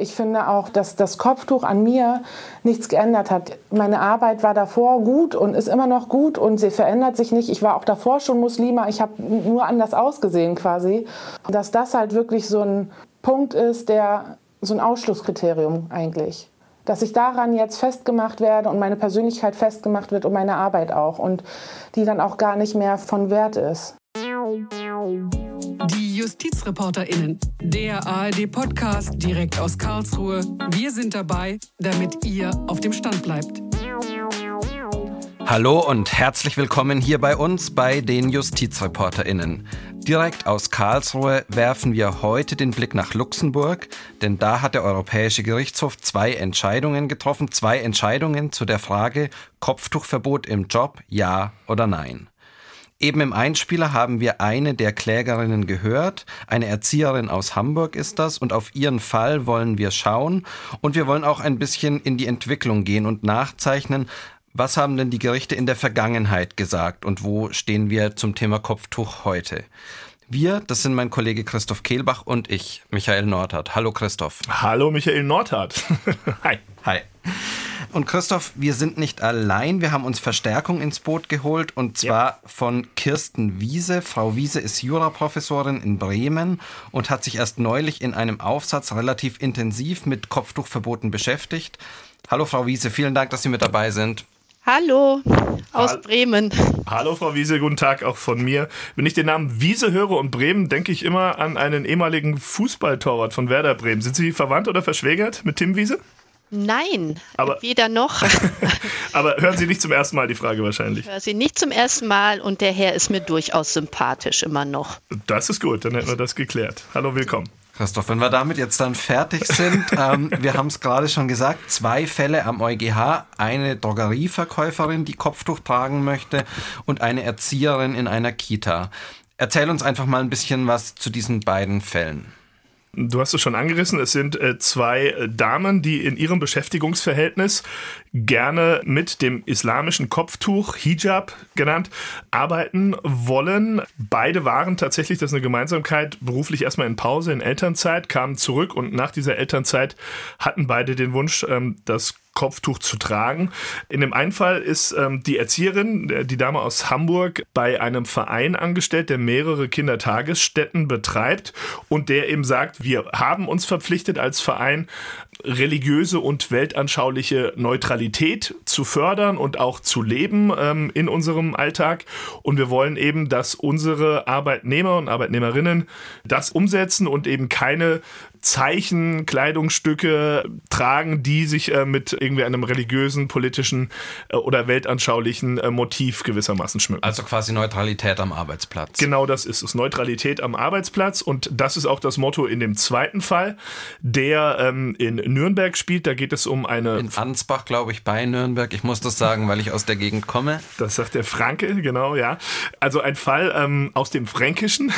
Ich finde auch, dass das Kopftuch an mir nichts geändert hat. Meine Arbeit war davor gut und ist immer noch gut und sie verändert sich nicht. Ich war auch davor schon Muslima, ich habe nur anders ausgesehen quasi. Dass das halt wirklich so ein Punkt ist, der so ein Ausschlusskriterium eigentlich. Dass ich daran jetzt festgemacht werde und meine Persönlichkeit festgemacht wird und meine Arbeit auch und die dann auch gar nicht mehr von Wert ist. Die JustizreporterInnen, der ARD-Podcast direkt aus Karlsruhe. Wir sind dabei, damit ihr auf dem Stand bleibt. Hallo und herzlich willkommen hier bei uns bei den JustizreporterInnen. Direkt aus Karlsruhe werfen wir heute den Blick nach Luxemburg, denn da hat der Europäische Gerichtshof zwei Entscheidungen getroffen, zwei Entscheidungen zu der Frage Kopftuchverbot im Job, ja oder nein. Eben im Einspieler haben wir eine der Klägerinnen gehört. Eine Erzieherin aus Hamburg ist das und auf ihren Fall wollen wir schauen und wir wollen auch ein bisschen in die Entwicklung gehen und nachzeichnen, was haben denn die Gerichte in der Vergangenheit gesagt und wo stehen wir zum Thema Kopftuch heute? Wir, das sind mein Kollege Christoph Kehlbach und ich, Michael Nordhardt. Hallo Christoph. Hallo Michael Nordhardt. Hi. Hi. Und Christoph, wir sind nicht allein. Wir haben uns Verstärkung ins Boot geholt und zwar ja. von Kirsten Wiese. Frau Wiese ist Juraprofessorin in Bremen und hat sich erst neulich in einem Aufsatz relativ intensiv mit Kopftuchverboten beschäftigt. Hallo Frau Wiese, vielen Dank, dass Sie mit dabei sind. Hallo aus Hall Bremen. Hallo Frau Wiese, guten Tag auch von mir. Wenn ich den Namen Wiese höre und Bremen, denke ich immer an einen ehemaligen Fußballtorwart von Werder Bremen. Sind Sie verwandt oder verschwägert mit Tim Wiese? Nein, aber, weder noch. aber hören Sie nicht zum ersten Mal die Frage wahrscheinlich. Ich höre sie nicht zum ersten Mal und der Herr ist mir durchaus sympathisch immer noch. Das ist gut, dann hätten wir das geklärt. Hallo, willkommen. Christoph, wenn wir damit jetzt dann fertig sind, ähm, wir haben es gerade schon gesagt, zwei Fälle am EuGH, eine Drogerieverkäuferin, die Kopftuch tragen möchte und eine Erzieherin in einer Kita. Erzähl uns einfach mal ein bisschen was zu diesen beiden Fällen. Du hast es schon angerissen, es sind äh, zwei Damen, die in ihrem Beschäftigungsverhältnis gerne mit dem islamischen Kopftuch, Hijab genannt, arbeiten wollen. Beide waren tatsächlich, das ist eine Gemeinsamkeit, beruflich erstmal in Pause, in Elternzeit, kamen zurück und nach dieser Elternzeit hatten beide den Wunsch, ähm, das Kopftuch zu tragen. In dem einen Fall ist ähm, die Erzieherin, die Dame aus Hamburg, bei einem Verein angestellt, der mehrere Kindertagesstätten betreibt und der eben sagt, wir haben uns verpflichtet als Verein, religiöse und weltanschauliche Neutralität zu fördern und auch zu leben ähm, in unserem Alltag. Und wir wollen eben, dass unsere Arbeitnehmer und Arbeitnehmerinnen das umsetzen und eben keine Zeichen, Kleidungsstücke tragen, die sich äh, mit irgendwie einem religiösen, politischen äh, oder weltanschaulichen äh, Motiv gewissermaßen schmücken. Also quasi Neutralität am Arbeitsplatz. Genau das ist es. Neutralität am Arbeitsplatz. Und das ist auch das Motto in dem zweiten Fall, der ähm, in Nürnberg spielt. Da geht es um eine. In Ansbach, glaube ich, bei Nürnberg. Ich muss das sagen, weil ich aus der Gegend komme. Das sagt der Franke, genau, ja. Also ein Fall ähm, aus dem Fränkischen.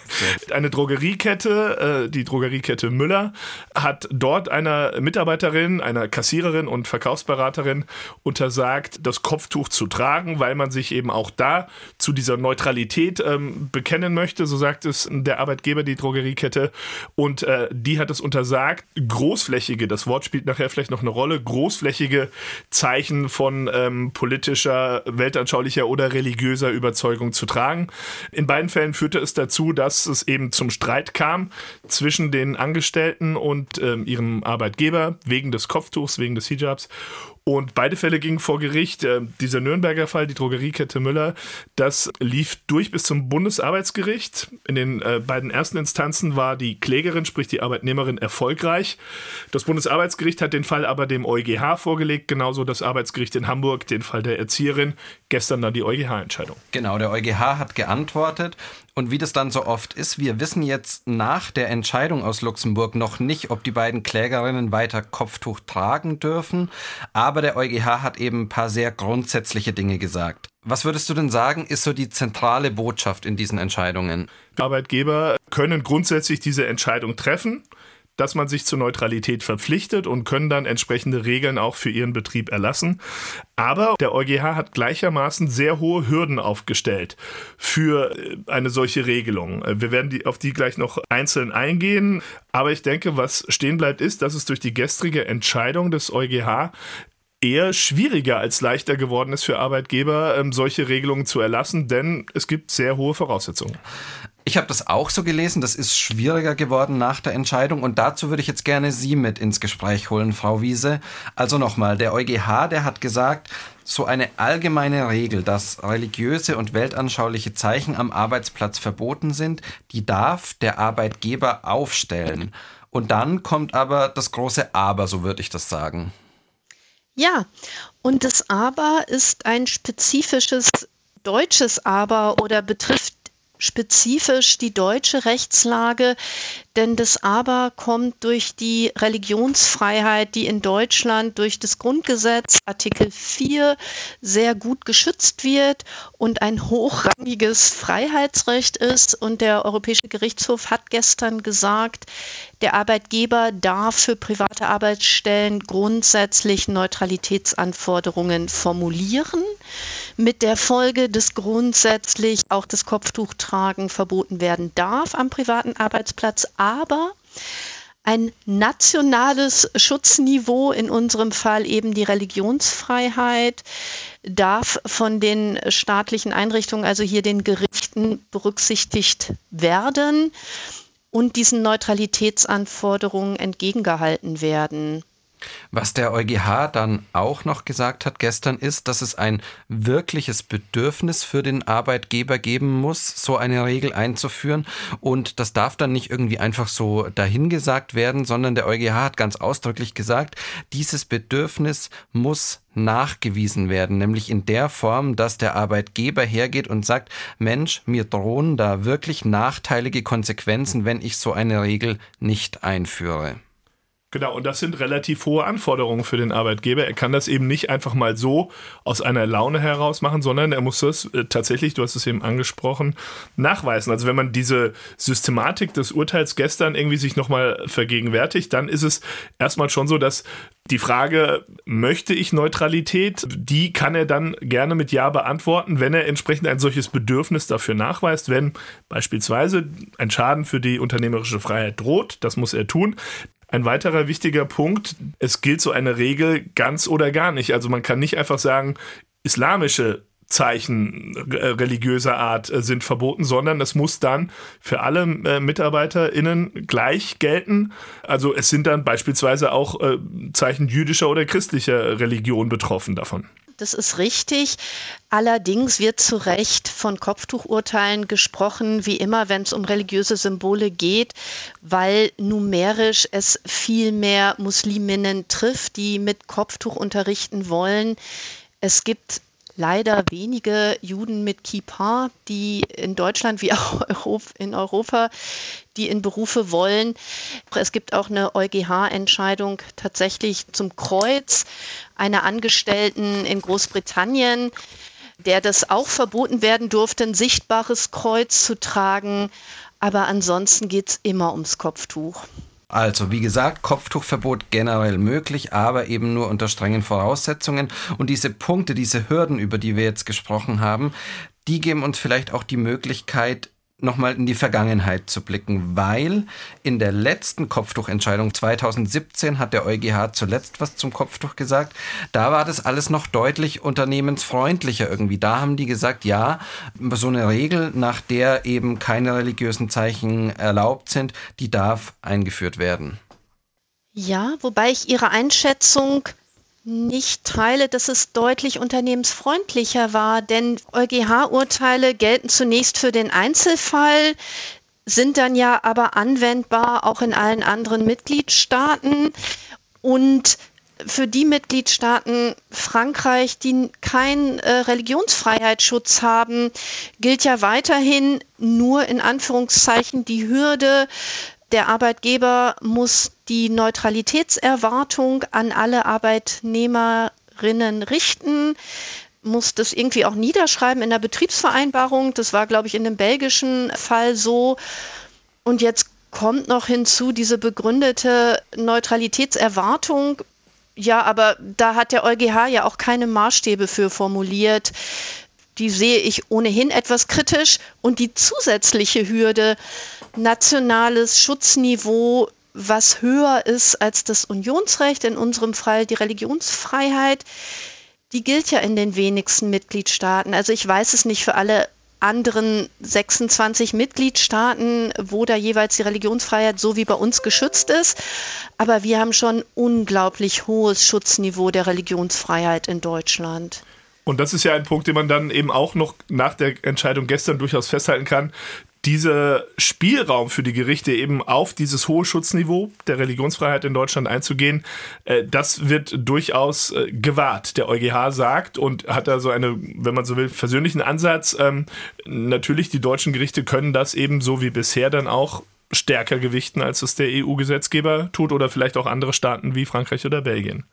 eine Drogeriekette, äh, die Drogeriekette Müller hat dort einer Mitarbeiterin, einer Kassiererin und Verkaufsberaterin untersagt, das Kopftuch zu tragen, weil man sich eben auch da zu dieser Neutralität ähm, bekennen möchte, so sagt es der Arbeitgeber, die Drogeriekette. Und äh, die hat es untersagt, großflächige, das Wort spielt nachher vielleicht noch eine Rolle, großflächige Zeichen von ähm, politischer, weltanschaulicher oder religiöser Überzeugung zu tragen. In beiden Fällen führte es dazu, dass es eben zum Streit kam zwischen den Angestellten Angestellten und ähm, ihrem Arbeitgeber wegen des Kopftuchs, wegen des Hijabs. Und beide Fälle gingen vor Gericht. Äh, dieser Nürnberger Fall, die Drogeriekette Müller, das lief durch bis zum Bundesarbeitsgericht. In den äh, beiden ersten Instanzen war die Klägerin, sprich die Arbeitnehmerin, erfolgreich. Das Bundesarbeitsgericht hat den Fall aber dem EuGH vorgelegt, genauso das Arbeitsgericht in Hamburg, den Fall der Erzieherin. Gestern dann die EuGH-Entscheidung. Genau, der EuGH hat geantwortet. Und wie das dann so oft ist, wir wissen jetzt nach der Entscheidung aus Luxemburg noch nicht, ob die beiden Klägerinnen weiter Kopftuch tragen dürfen. Aber der EuGH hat eben ein paar sehr grundsätzliche Dinge gesagt. Was würdest du denn sagen, ist so die zentrale Botschaft in diesen Entscheidungen? Arbeitgeber können grundsätzlich diese Entscheidung treffen dass man sich zur Neutralität verpflichtet und können dann entsprechende Regeln auch für ihren Betrieb erlassen. Aber der EuGH hat gleichermaßen sehr hohe Hürden aufgestellt für äh, eine solche Regelung. Äh, wir werden die, auf die gleich noch einzeln eingehen. Aber ich denke, was stehen bleibt, ist, dass es durch die gestrige Entscheidung des EuGH eher schwieriger als leichter geworden ist für Arbeitgeber, ähm, solche Regelungen zu erlassen, denn es gibt sehr hohe Voraussetzungen. Ich habe das auch so gelesen, das ist schwieriger geworden nach der Entscheidung und dazu würde ich jetzt gerne Sie mit ins Gespräch holen, Frau Wiese. Also nochmal, der EuGH, der hat gesagt, so eine allgemeine Regel, dass religiöse und weltanschauliche Zeichen am Arbeitsplatz verboten sind, die darf der Arbeitgeber aufstellen. Und dann kommt aber das große Aber, so würde ich das sagen. Ja, und das Aber ist ein spezifisches deutsches Aber oder betrifft spezifisch die deutsche Rechtslage, denn das Aber kommt durch die Religionsfreiheit, die in Deutschland durch das Grundgesetz Artikel 4 sehr gut geschützt wird und ein hochrangiges Freiheitsrecht ist. Und der Europäische Gerichtshof hat gestern gesagt, der Arbeitgeber darf für private Arbeitsstellen grundsätzlich Neutralitätsanforderungen formulieren, mit der Folge, dass grundsätzlich auch das Kopftuchtragen verboten werden darf am privaten Arbeitsplatz, aber ein nationales Schutzniveau, in unserem Fall eben die Religionsfreiheit, darf von den staatlichen Einrichtungen, also hier den Gerichten, berücksichtigt werden und diesen Neutralitätsanforderungen entgegengehalten werden. Was der EuGH dann auch noch gesagt hat gestern ist, dass es ein wirkliches Bedürfnis für den Arbeitgeber geben muss, so eine Regel einzuführen. Und das darf dann nicht irgendwie einfach so dahingesagt werden, sondern der EuGH hat ganz ausdrücklich gesagt, dieses Bedürfnis muss nachgewiesen werden, nämlich in der Form, dass der Arbeitgeber hergeht und sagt, Mensch, mir drohen da wirklich nachteilige Konsequenzen, wenn ich so eine Regel nicht einführe. Genau, und das sind relativ hohe Anforderungen für den Arbeitgeber. Er kann das eben nicht einfach mal so aus einer Laune heraus machen, sondern er muss das äh, tatsächlich, du hast es eben angesprochen, nachweisen. Also wenn man diese Systematik des Urteils gestern irgendwie sich nochmal vergegenwärtigt, dann ist es erstmal schon so, dass die Frage, möchte ich Neutralität, die kann er dann gerne mit Ja beantworten, wenn er entsprechend ein solches Bedürfnis dafür nachweist, wenn beispielsweise ein Schaden für die unternehmerische Freiheit droht, das muss er tun, ein weiterer wichtiger Punkt, es gilt so eine Regel ganz oder gar nicht. Also man kann nicht einfach sagen, islamische Zeichen äh, religiöser Art äh, sind verboten, sondern es muss dann für alle äh, MitarbeiterInnen gleich gelten. Also es sind dann beispielsweise auch Zeichen jüdischer oder christlicher Religion betroffen davon das ist richtig. Allerdings wird zu Recht von Kopftuchurteilen gesprochen, wie immer, wenn es um religiöse Symbole geht, weil numerisch es viel mehr Musliminnen trifft, die mit Kopftuch unterrichten wollen. Es gibt leider wenige Juden mit Kippa, die in Deutschland wie auch in Europa, die in Berufe wollen. Es gibt auch eine EuGH-Entscheidung tatsächlich zum Kreuz einer Angestellten in Großbritannien, der das auch verboten werden durfte, ein sichtbares Kreuz zu tragen. Aber ansonsten geht es immer ums Kopftuch. Also, wie gesagt, Kopftuchverbot generell möglich, aber eben nur unter strengen Voraussetzungen. Und diese Punkte, diese Hürden, über die wir jetzt gesprochen haben, die geben uns vielleicht auch die Möglichkeit, nochmal in die Vergangenheit zu blicken, weil in der letzten Kopftuchentscheidung 2017 hat der EuGH zuletzt was zum Kopftuch gesagt. Da war das alles noch deutlich unternehmensfreundlicher irgendwie. Da haben die gesagt, ja, so eine Regel, nach der eben keine religiösen Zeichen erlaubt sind, die darf eingeführt werden. Ja, wobei ich Ihre Einschätzung nicht teile, dass es deutlich unternehmensfreundlicher war, denn EuGH-Urteile gelten zunächst für den Einzelfall, sind dann ja aber anwendbar auch in allen anderen Mitgliedstaaten. Und für die Mitgliedstaaten Frankreich, die keinen äh, Religionsfreiheitsschutz haben, gilt ja weiterhin nur in Anführungszeichen die Hürde der Arbeitgeber muss die Neutralitätserwartung an alle Arbeitnehmerinnen richten, muss das irgendwie auch niederschreiben in der Betriebsvereinbarung. Das war, glaube ich, in dem belgischen Fall so. Und jetzt kommt noch hinzu diese begründete Neutralitätserwartung. Ja, aber da hat der EuGH ja auch keine Maßstäbe für formuliert. Die sehe ich ohnehin etwas kritisch. Und die zusätzliche Hürde, nationales Schutzniveau, was höher ist als das Unionsrecht, in unserem Fall die Religionsfreiheit, die gilt ja in den wenigsten Mitgliedstaaten. Also ich weiß es nicht für alle anderen 26 Mitgliedstaaten, wo da jeweils die Religionsfreiheit so wie bei uns geschützt ist. Aber wir haben schon unglaublich hohes Schutzniveau der Religionsfreiheit in Deutschland. Und das ist ja ein Punkt, den man dann eben auch noch nach der Entscheidung gestern durchaus festhalten kann dieser Spielraum für die Gerichte eben auf dieses hohe Schutzniveau der Religionsfreiheit in Deutschland einzugehen, äh, das wird durchaus äh, gewahrt. Der EuGH sagt und hat da so eine, wenn man so will, persönlichen Ansatz. Ähm, natürlich, die deutschen Gerichte können das eben so wie bisher dann auch stärker gewichten, als es der EU-Gesetzgeber tut oder vielleicht auch andere Staaten wie Frankreich oder Belgien.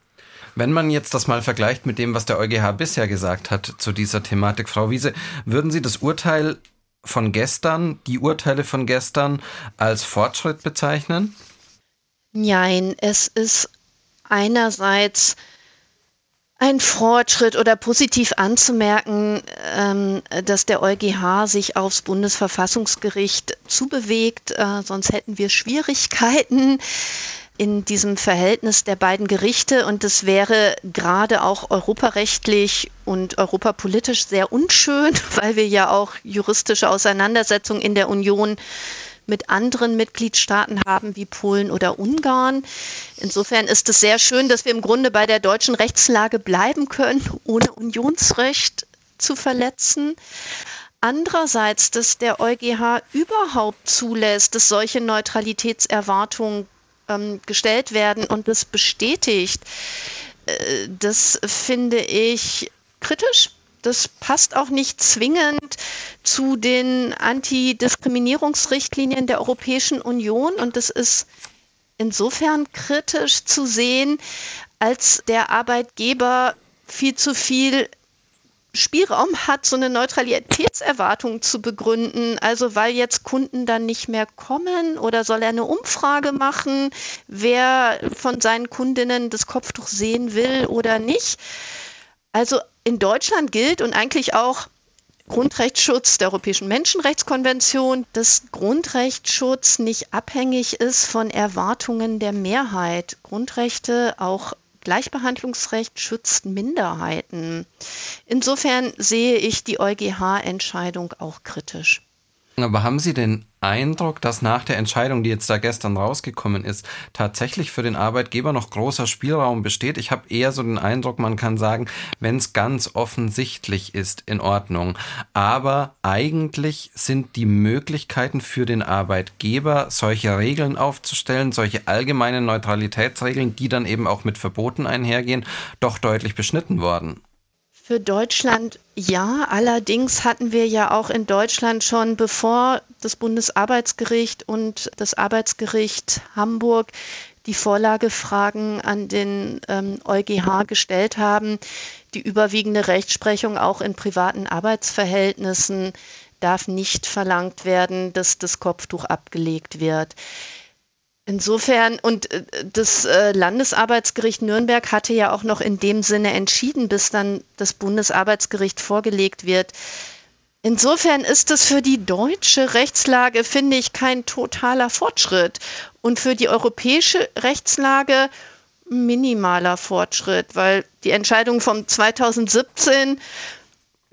Wenn man jetzt das mal vergleicht mit dem, was der EuGH bisher gesagt hat zu dieser Thematik, Frau Wiese, würden Sie das Urteil von gestern, die Urteile von gestern als Fortschritt bezeichnen? Nein, es ist einerseits ein Fortschritt oder positiv anzumerken, ähm, dass der EuGH sich aufs Bundesverfassungsgericht zubewegt, äh, sonst hätten wir Schwierigkeiten in diesem Verhältnis der beiden Gerichte und es wäre gerade auch europarechtlich und europapolitisch sehr unschön, weil wir ja auch juristische Auseinandersetzungen in der Union mit anderen Mitgliedstaaten haben wie Polen oder Ungarn. Insofern ist es sehr schön, dass wir im Grunde bei der deutschen Rechtslage bleiben können, ohne Unionsrecht zu verletzen. Andererseits, dass der EuGH überhaupt zulässt, dass solche Neutralitätserwartungen ähm, gestellt werden und das bestätigt, äh, das finde ich kritisch. Das passt auch nicht zwingend zu den Antidiskriminierungsrichtlinien der Europäischen Union und das ist insofern kritisch zu sehen, als der Arbeitgeber viel zu viel Spielraum hat, so eine Neutralitätserwartung zu begründen. Also weil jetzt Kunden dann nicht mehr kommen oder soll er eine Umfrage machen, wer von seinen Kundinnen das Kopftuch sehen will oder nicht. Also in Deutschland gilt und eigentlich auch Grundrechtsschutz der Europäischen Menschenrechtskonvention, dass Grundrechtsschutz nicht abhängig ist von Erwartungen der Mehrheit. Grundrechte auch Gleichbehandlungsrecht schützt Minderheiten. Insofern sehe ich die EuGH-Entscheidung auch kritisch. Aber haben Sie den Eindruck, dass nach der Entscheidung, die jetzt da gestern rausgekommen ist, tatsächlich für den Arbeitgeber noch großer Spielraum besteht? Ich habe eher so den Eindruck, man kann sagen, wenn es ganz offensichtlich ist, in Ordnung. Aber eigentlich sind die Möglichkeiten für den Arbeitgeber, solche Regeln aufzustellen, solche allgemeinen Neutralitätsregeln, die dann eben auch mit Verboten einhergehen, doch deutlich beschnitten worden. Für Deutschland ja, allerdings hatten wir ja auch in Deutschland schon, bevor das Bundesarbeitsgericht und das Arbeitsgericht Hamburg die Vorlagefragen an den ähm, EuGH gestellt haben, die überwiegende Rechtsprechung auch in privaten Arbeitsverhältnissen darf nicht verlangt werden, dass das Kopftuch abgelegt wird. Insofern, und äh, das äh, Landesarbeitsgericht Nürnberg hatte ja auch noch in dem Sinne entschieden, bis dann das Bundesarbeitsgericht vorgelegt wird. Insofern ist es für die deutsche Rechtslage, finde ich, kein totaler Fortschritt. Und für die europäische Rechtslage minimaler Fortschritt, weil die Entscheidung vom 2017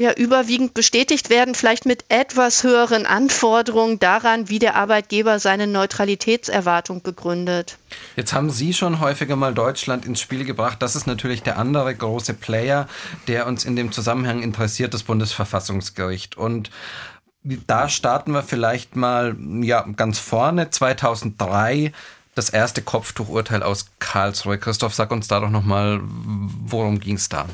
ja überwiegend bestätigt werden, vielleicht mit etwas höheren Anforderungen daran, wie der Arbeitgeber seine Neutralitätserwartung begründet. Jetzt haben Sie schon häufiger mal Deutschland ins Spiel gebracht. Das ist natürlich der andere große Player, der uns in dem Zusammenhang interessiert, das Bundesverfassungsgericht. Und da starten wir vielleicht mal ja, ganz vorne. 2003 das erste Kopftuchurteil aus Karlsruhe. Christoph, sag uns da doch nochmal, worum ging es da?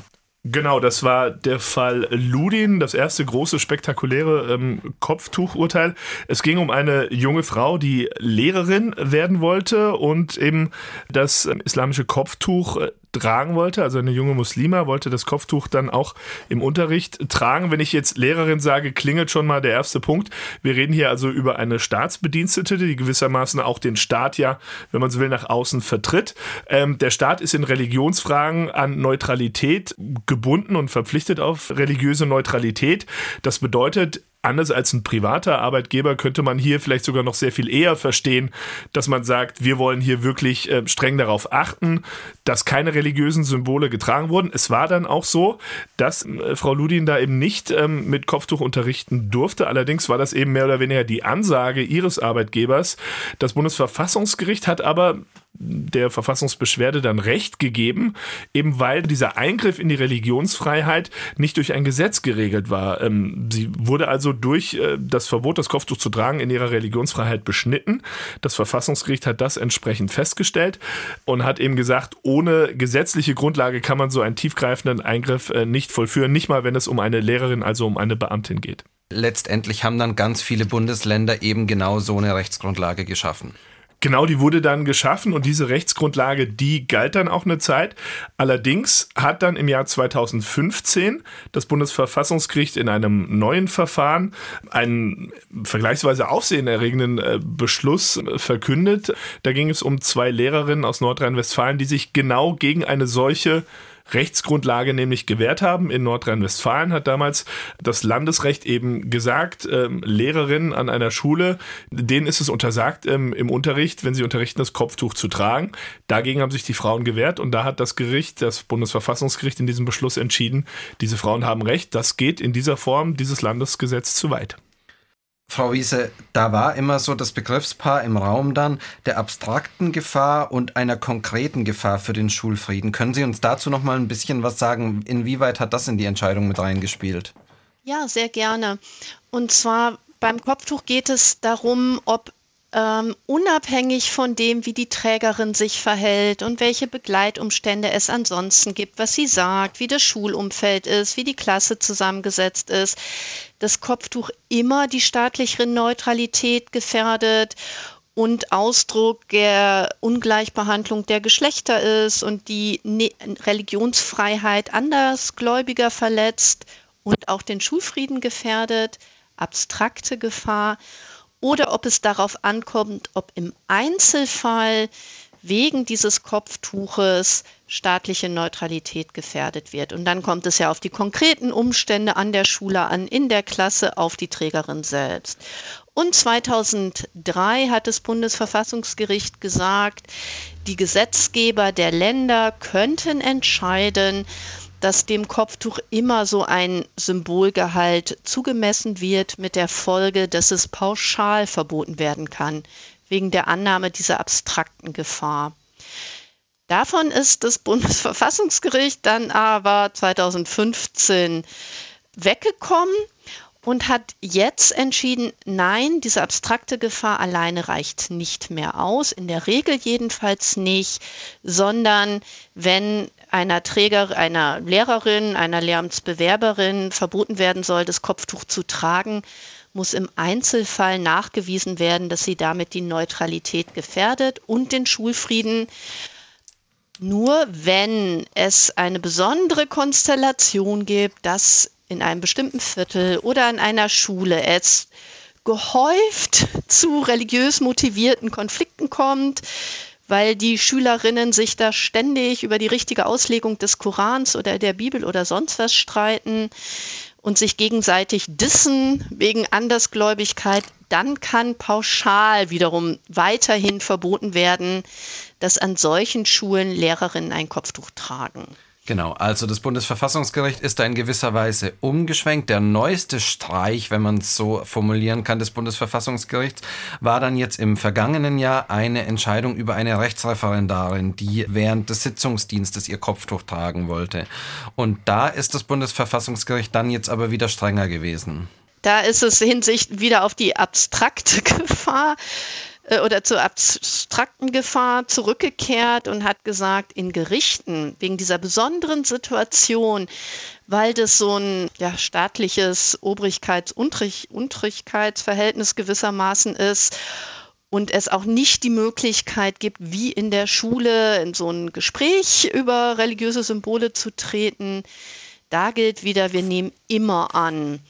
Genau, das war der Fall Ludin, das erste große spektakuläre ähm, Kopftuchurteil. Es ging um eine junge Frau, die Lehrerin werden wollte und eben das ähm, islamische Kopftuch äh, tragen wollte, also eine junge Muslima wollte das Kopftuch dann auch im Unterricht tragen. Wenn ich jetzt Lehrerin sage, klingelt schon mal der erste Punkt. Wir reden hier also über eine Staatsbedienstete, die gewissermaßen auch den Staat ja, wenn man so will, nach außen vertritt. Ähm, der Staat ist in Religionsfragen an Neutralität gebunden und verpflichtet auf religiöse Neutralität. Das bedeutet, anders als ein privater Arbeitgeber könnte man hier vielleicht sogar noch sehr viel eher verstehen, dass man sagt, wir wollen hier wirklich äh, streng darauf achten, dass keine religiösen Symbole getragen wurden. Es war dann auch so, dass äh, Frau Ludin da eben nicht ähm, mit Kopftuch unterrichten durfte. Allerdings war das eben mehr oder weniger die Ansage ihres Arbeitgebers. Das Bundesverfassungsgericht hat aber der Verfassungsbeschwerde dann Recht gegeben, eben weil dieser Eingriff in die Religionsfreiheit nicht durch ein Gesetz geregelt war. Ähm, sie wurde also durch äh, das Verbot, das Kopftuch zu tragen, in ihrer Religionsfreiheit beschnitten. Das Verfassungsgericht hat das entsprechend festgestellt und hat eben gesagt, ohne gesetzliche Grundlage kann man so einen tiefgreifenden Eingriff äh, nicht vollführen, nicht mal wenn es um eine Lehrerin, also um eine Beamtin geht. Letztendlich haben dann ganz viele Bundesländer eben genau so eine Rechtsgrundlage geschaffen. Genau, die wurde dann geschaffen und diese Rechtsgrundlage, die galt dann auch eine Zeit. Allerdings hat dann im Jahr 2015 das Bundesverfassungsgericht in einem neuen Verfahren einen vergleichsweise aufsehenerregenden äh, Beschluss äh, verkündet. Da ging es um zwei Lehrerinnen aus Nordrhein-Westfalen, die sich genau gegen eine solche Rechtsgrundlage nämlich gewährt haben. In Nordrhein-Westfalen hat damals das Landesrecht eben gesagt, ähm, Lehrerinnen an einer Schule, denen ist es untersagt, ähm, im Unterricht, wenn sie unterrichten, das Kopftuch zu tragen. Dagegen haben sich die Frauen gewehrt und da hat das Gericht, das Bundesverfassungsgericht in diesem Beschluss entschieden, diese Frauen haben Recht. Das geht in dieser Form dieses Landesgesetz zu weit. Frau Wiese, da war immer so das Begriffspaar im Raum dann der abstrakten Gefahr und einer konkreten Gefahr für den Schulfrieden. Können Sie uns dazu noch mal ein bisschen was sagen? Inwieweit hat das in die Entscheidung mit reingespielt? Ja, sehr gerne. Und zwar beim Kopftuch geht es darum, ob ähm, unabhängig von dem, wie die Trägerin sich verhält und welche Begleitumstände es ansonsten gibt, was sie sagt, wie das Schulumfeld ist, wie die Klasse zusammengesetzt ist, das Kopftuch immer die staatliche Neutralität gefährdet und Ausdruck der Ungleichbehandlung der Geschlechter ist und die ne Religionsfreiheit Andersgläubiger verletzt und auch den Schulfrieden gefährdet, abstrakte Gefahr oder ob es darauf ankommt, ob im Einzelfall wegen dieses Kopftuches staatliche Neutralität gefährdet wird. Und dann kommt es ja auf die konkreten Umstände an der Schule an, in der Klasse, auf die Trägerin selbst. Und 2003 hat das Bundesverfassungsgericht gesagt, die Gesetzgeber der Länder könnten entscheiden, dass dem Kopftuch immer so ein Symbolgehalt zugemessen wird, mit der Folge, dass es pauschal verboten werden kann, wegen der Annahme dieser abstrakten Gefahr. Davon ist das Bundesverfassungsgericht dann aber 2015 weggekommen und hat jetzt entschieden, nein, diese abstrakte Gefahr alleine reicht nicht mehr aus, in der Regel jedenfalls nicht, sondern wenn einer Träger, einer Lehrerin, einer Lehramtsbewerberin verboten werden soll, das Kopftuch zu tragen, muss im Einzelfall nachgewiesen werden, dass sie damit die Neutralität gefährdet und den Schulfrieden. Nur wenn es eine besondere Konstellation gibt, dass in einem bestimmten Viertel oder an einer Schule es gehäuft zu religiös motivierten Konflikten kommt, weil die Schülerinnen sich da ständig über die richtige Auslegung des Korans oder der Bibel oder sonst was streiten und sich gegenseitig dissen wegen Andersgläubigkeit, dann kann pauschal wiederum weiterhin verboten werden, dass an solchen Schulen Lehrerinnen ein Kopftuch tragen. Genau, also das Bundesverfassungsgericht ist da in gewisser Weise umgeschwenkt. Der neueste Streich, wenn man es so formulieren kann, des Bundesverfassungsgerichts war dann jetzt im vergangenen Jahr eine Entscheidung über eine Rechtsreferendarin, die während des Sitzungsdienstes ihr Kopftuch tragen wollte. Und da ist das Bundesverfassungsgericht dann jetzt aber wieder strenger gewesen. Da ist es hinsicht wieder auf die abstrakte Gefahr äh, oder zur abstrakten Gefahr zurückgekehrt und hat gesagt, in Gerichten wegen dieser besonderen Situation, weil das so ein ja, staatliches Obrigkeits-Untrigkeitsverhältnis gewissermaßen ist und es auch nicht die Möglichkeit gibt, wie in der Schule in so ein Gespräch über religiöse Symbole zu treten, da gilt wieder, wir nehmen immer an,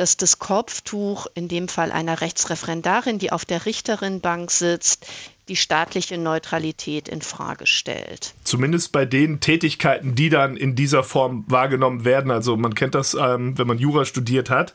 dass das Kopftuch in dem Fall einer Rechtsreferendarin, die auf der Richterinnenbank sitzt, die staatliche Neutralität in Frage stellt. Zumindest bei den Tätigkeiten, die dann in dieser Form wahrgenommen werden. Also man kennt das, ähm, wenn man Jura studiert hat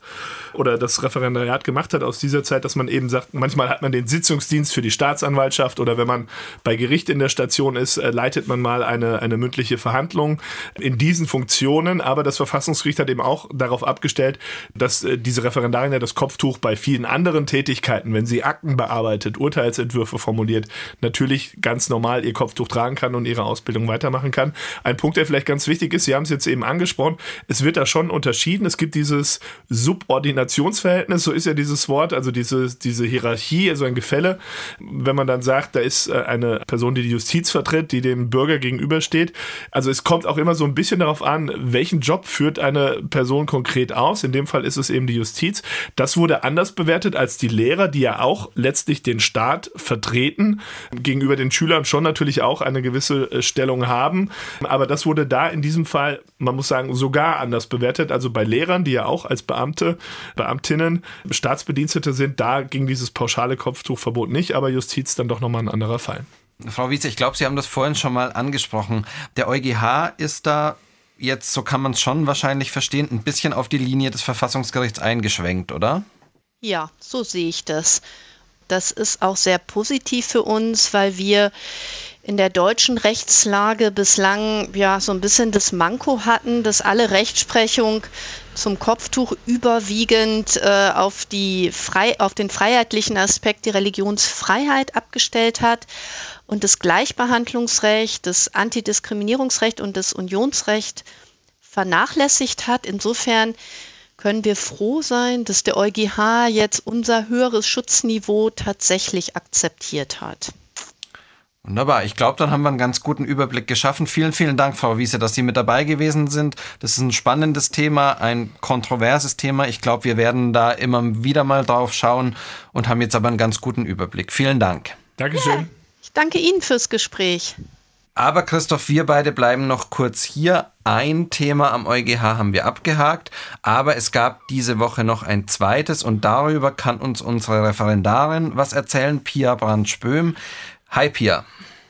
oder das Referendariat gemacht hat aus dieser Zeit, dass man eben sagt, manchmal hat man den Sitzungsdienst für die Staatsanwaltschaft oder wenn man bei Gericht in der Station ist, äh, leitet man mal eine, eine mündliche Verhandlung in diesen Funktionen. Aber das Verfassungsgericht hat eben auch darauf abgestellt, dass äh, diese Referendarin ja das Kopftuch bei vielen anderen Tätigkeiten, wenn sie Akten bearbeitet, Urteilsentwürfe formuliert, natürlich ganz normal ihr Kopftuch tragen kann und ihre Ausbildung weitermachen kann. Ein Punkt, der vielleicht ganz wichtig ist, Sie haben es jetzt eben angesprochen, es wird da schon unterschieden. Es gibt dieses Subordinationsverhältnis, so ist ja dieses Wort, also diese, diese Hierarchie, also ein Gefälle. Wenn man dann sagt, da ist äh, eine Person, die die Justiz vertritt, die dem Bürger gegenübersteht. Also es kommt auch immer so ein bisschen darauf an, welchen Job führt eine Person konkret aus. In dem Fall ist es eben die Justiz. Das wurde anders bewertet als die Lehrer, die ja auch letztlich den Staat vertreten gegenüber den Schülern schon natürlich auch eine gewisse äh, Stellung haben. Aber das wurde da in diesem Fall, man muss sagen, sogar anders bewertet. Also bei Lehrern, die ja auch als Beamte, Beamtinnen, Staatsbedienstete sind, da ging dieses pauschale Kopftuchverbot nicht, aber Justiz dann doch nochmal ein anderer Fall. Frau Wiese, ich glaube, Sie haben das vorhin schon mal angesprochen. Der EuGH ist da jetzt, so kann man es schon wahrscheinlich verstehen, ein bisschen auf die Linie des Verfassungsgerichts eingeschwenkt, oder? Ja, so sehe ich das. Das ist auch sehr positiv für uns, weil wir in der deutschen Rechtslage bislang ja so ein bisschen das Manko hatten, dass alle Rechtsprechung zum Kopftuch überwiegend äh, auf, die frei, auf den freiheitlichen Aspekt, die Religionsfreiheit abgestellt hat und das Gleichbehandlungsrecht, das Antidiskriminierungsrecht und das Unionsrecht vernachlässigt hat. Insofern können wir froh sein, dass der EuGH jetzt unser höheres Schutzniveau tatsächlich akzeptiert hat. Wunderbar. Ich glaube, dann haben wir einen ganz guten Überblick geschaffen. Vielen, vielen Dank, Frau Wiese, dass Sie mit dabei gewesen sind. Das ist ein spannendes Thema, ein kontroverses Thema. Ich glaube, wir werden da immer wieder mal drauf schauen und haben jetzt aber einen ganz guten Überblick. Vielen Dank. Dankeschön. Ja, ich danke Ihnen fürs Gespräch. Aber Christoph, wir beide bleiben noch kurz hier. Ein Thema am EuGH haben wir abgehakt, aber es gab diese Woche noch ein zweites und darüber kann uns unsere Referendarin was erzählen, Pia Brandspöhm. Hi Pia.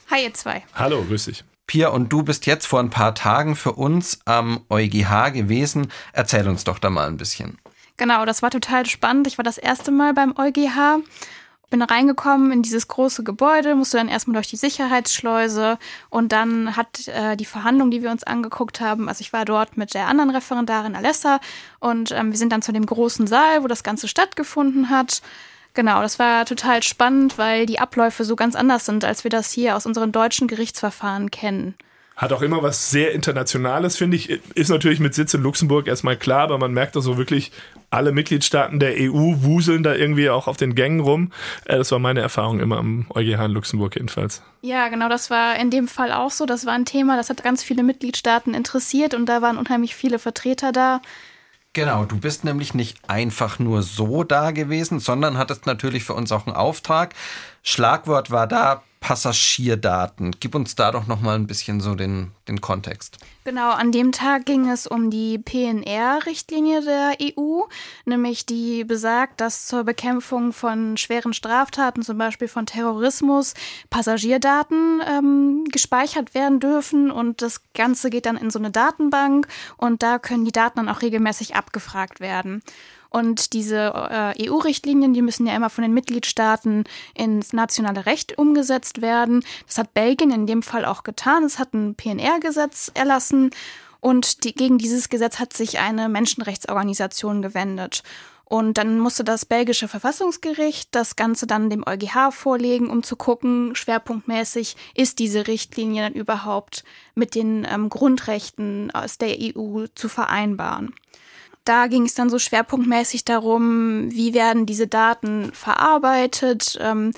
Hi ihr zwei. Hallo, grüß dich. Pia, und du bist jetzt vor ein paar Tagen für uns am EuGH gewesen. Erzähl uns doch da mal ein bisschen. Genau, das war total spannend. Ich war das erste Mal beim EuGH bin reingekommen in dieses große Gebäude, musste dann erstmal durch die Sicherheitsschleuse und dann hat äh, die Verhandlung, die wir uns angeguckt haben, also ich war dort mit der anderen Referendarin Alessa und ähm, wir sind dann zu dem großen Saal, wo das Ganze stattgefunden hat. Genau, das war total spannend, weil die Abläufe so ganz anders sind, als wir das hier aus unseren deutschen Gerichtsverfahren kennen. Hat auch immer was sehr Internationales, finde ich. Ist natürlich mit Sitz in Luxemburg erstmal klar, aber man merkt auch so wirklich, alle Mitgliedstaaten der EU wuseln da irgendwie auch auf den Gängen rum. Äh, das war meine Erfahrung immer am EuGH in Luxemburg jedenfalls. Ja, genau, das war in dem Fall auch so. Das war ein Thema, das hat ganz viele Mitgliedstaaten interessiert und da waren unheimlich viele Vertreter da. Genau, du bist nämlich nicht einfach nur so da gewesen, sondern hattest natürlich für uns auch einen Auftrag. Schlagwort war da Passagierdaten. Gib uns da doch noch mal ein bisschen so den, den Kontext. Genau, an dem Tag ging es um die PNR-Richtlinie der EU, nämlich die besagt, dass zur Bekämpfung von schweren Straftaten, zum Beispiel von Terrorismus, Passagierdaten ähm, gespeichert werden dürfen und das Ganze geht dann in so eine Datenbank und da können die Daten dann auch regelmäßig abgefragt werden. Und diese äh, EU-Richtlinien, die müssen ja immer von den Mitgliedstaaten ins nationale Recht umgesetzt werden. Das hat Belgien in dem Fall auch getan. Es hat ein PNR-Gesetz erlassen und die, gegen dieses Gesetz hat sich eine Menschenrechtsorganisation gewendet. Und dann musste das belgische Verfassungsgericht das Ganze dann dem EuGH vorlegen, um zu gucken, schwerpunktmäßig, ist diese Richtlinie dann überhaupt mit den ähm, Grundrechten aus der EU zu vereinbaren. Da ging es dann so schwerpunktmäßig darum, wie werden diese Daten verarbeitet, ähm,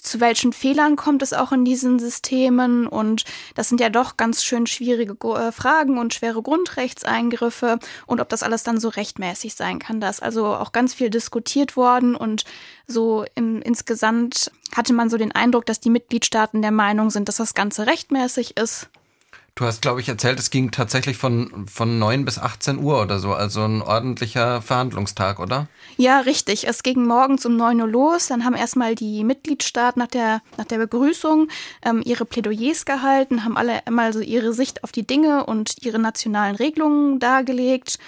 zu welchen Fehlern kommt es auch in diesen Systemen und das sind ja doch ganz schön schwierige äh, Fragen und schwere Grundrechtseingriffe und ob das alles dann so rechtmäßig sein kann. Da ist also auch ganz viel diskutiert worden und so im, insgesamt hatte man so den Eindruck, dass die Mitgliedstaaten der Meinung sind, dass das Ganze rechtmäßig ist. Du hast, glaube ich, erzählt, es ging tatsächlich von, von 9 bis 18 Uhr oder so, also ein ordentlicher Verhandlungstag, oder? Ja, richtig. Es ging morgens um 9 Uhr los. Dann haben erstmal die Mitgliedstaaten nach der, nach der Begrüßung ähm, ihre Plädoyers gehalten, haben alle einmal so ihre Sicht auf die Dinge und ihre nationalen Regelungen dargelegt.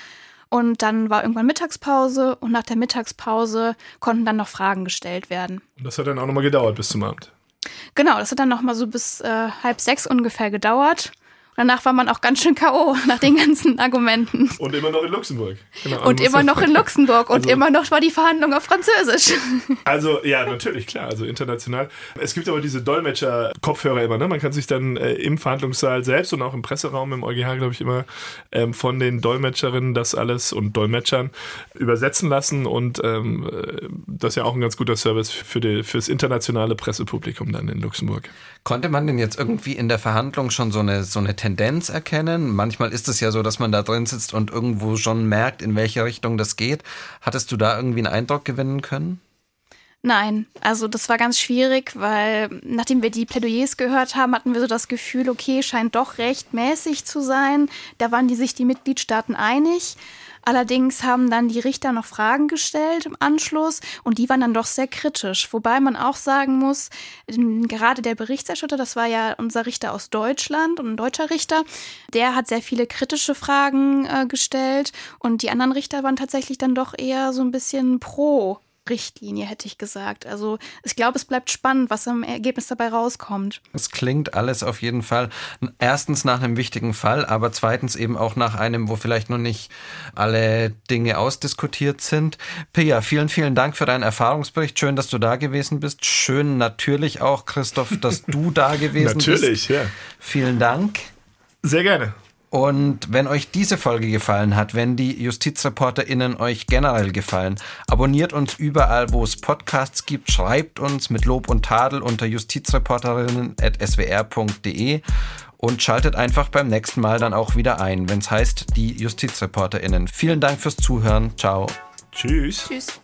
Und dann war irgendwann Mittagspause und nach der Mittagspause konnten dann noch Fragen gestellt werden. Und das hat dann auch nochmal gedauert bis zum Abend. Genau, das hat dann nochmal so bis äh, halb sechs ungefähr gedauert. Danach war man auch ganz schön K.O. nach den ganzen Argumenten. Und immer noch in Luxemburg. Genau, und immer noch in Luxemburg. Und also, immer noch war die Verhandlung auf Französisch. Also, ja, natürlich, klar, also international. Es gibt aber diese Dolmetscher-Kopfhörer immer, ne? Man kann sich dann äh, im Verhandlungssaal selbst und auch im Presseraum im EuGH, glaube ich, immer ähm, von den Dolmetscherinnen das alles und Dolmetschern übersetzen lassen. Und ähm, äh, das ist ja auch ein ganz guter Service für, die, für das internationale Pressepublikum dann in Luxemburg. Konnte man denn jetzt irgendwie in der Verhandlung schon so eine, so eine Tendenz erkennen? Manchmal ist es ja so, dass man da drin sitzt und irgendwo schon merkt, in welche Richtung das geht. Hattest du da irgendwie einen Eindruck gewinnen können? Nein, also das war ganz schwierig, weil nachdem wir die Plädoyers gehört haben, hatten wir so das Gefühl, okay, scheint doch rechtmäßig zu sein. Da waren die sich die Mitgliedstaaten einig. Allerdings haben dann die Richter noch Fragen gestellt im Anschluss und die waren dann doch sehr kritisch. Wobei man auch sagen muss, gerade der Berichterstatter, das war ja unser Richter aus Deutschland und ein deutscher Richter, der hat sehr viele kritische Fragen äh, gestellt und die anderen Richter waren tatsächlich dann doch eher so ein bisschen pro Richtlinie, hätte ich gesagt. Also ich glaube, es bleibt spannend, was im Ergebnis dabei rauskommt. Es klingt alles auf jeden Fall erstens nach einem wichtigen Fall, aber zweitens eben auch nach einem, wo vielleicht noch nicht alle Dinge ausdiskutiert sind. Pia, vielen, vielen Dank für deinen Erfahrungsbericht. Schön, dass du da gewesen bist. Schön natürlich auch, Christoph, dass du da gewesen natürlich, bist. Natürlich, ja. Vielen Dank. Sehr gerne. Und wenn euch diese Folge gefallen hat, wenn die JustizreporterInnen euch generell gefallen, abonniert uns überall, wo es Podcasts gibt, schreibt uns mit Lob und Tadel unter justizreporterinnen.swr.de und schaltet einfach beim nächsten Mal dann auch wieder ein, wenn es heißt, die JustizreporterInnen. Vielen Dank fürs Zuhören. Ciao. Tschüss. Tschüss.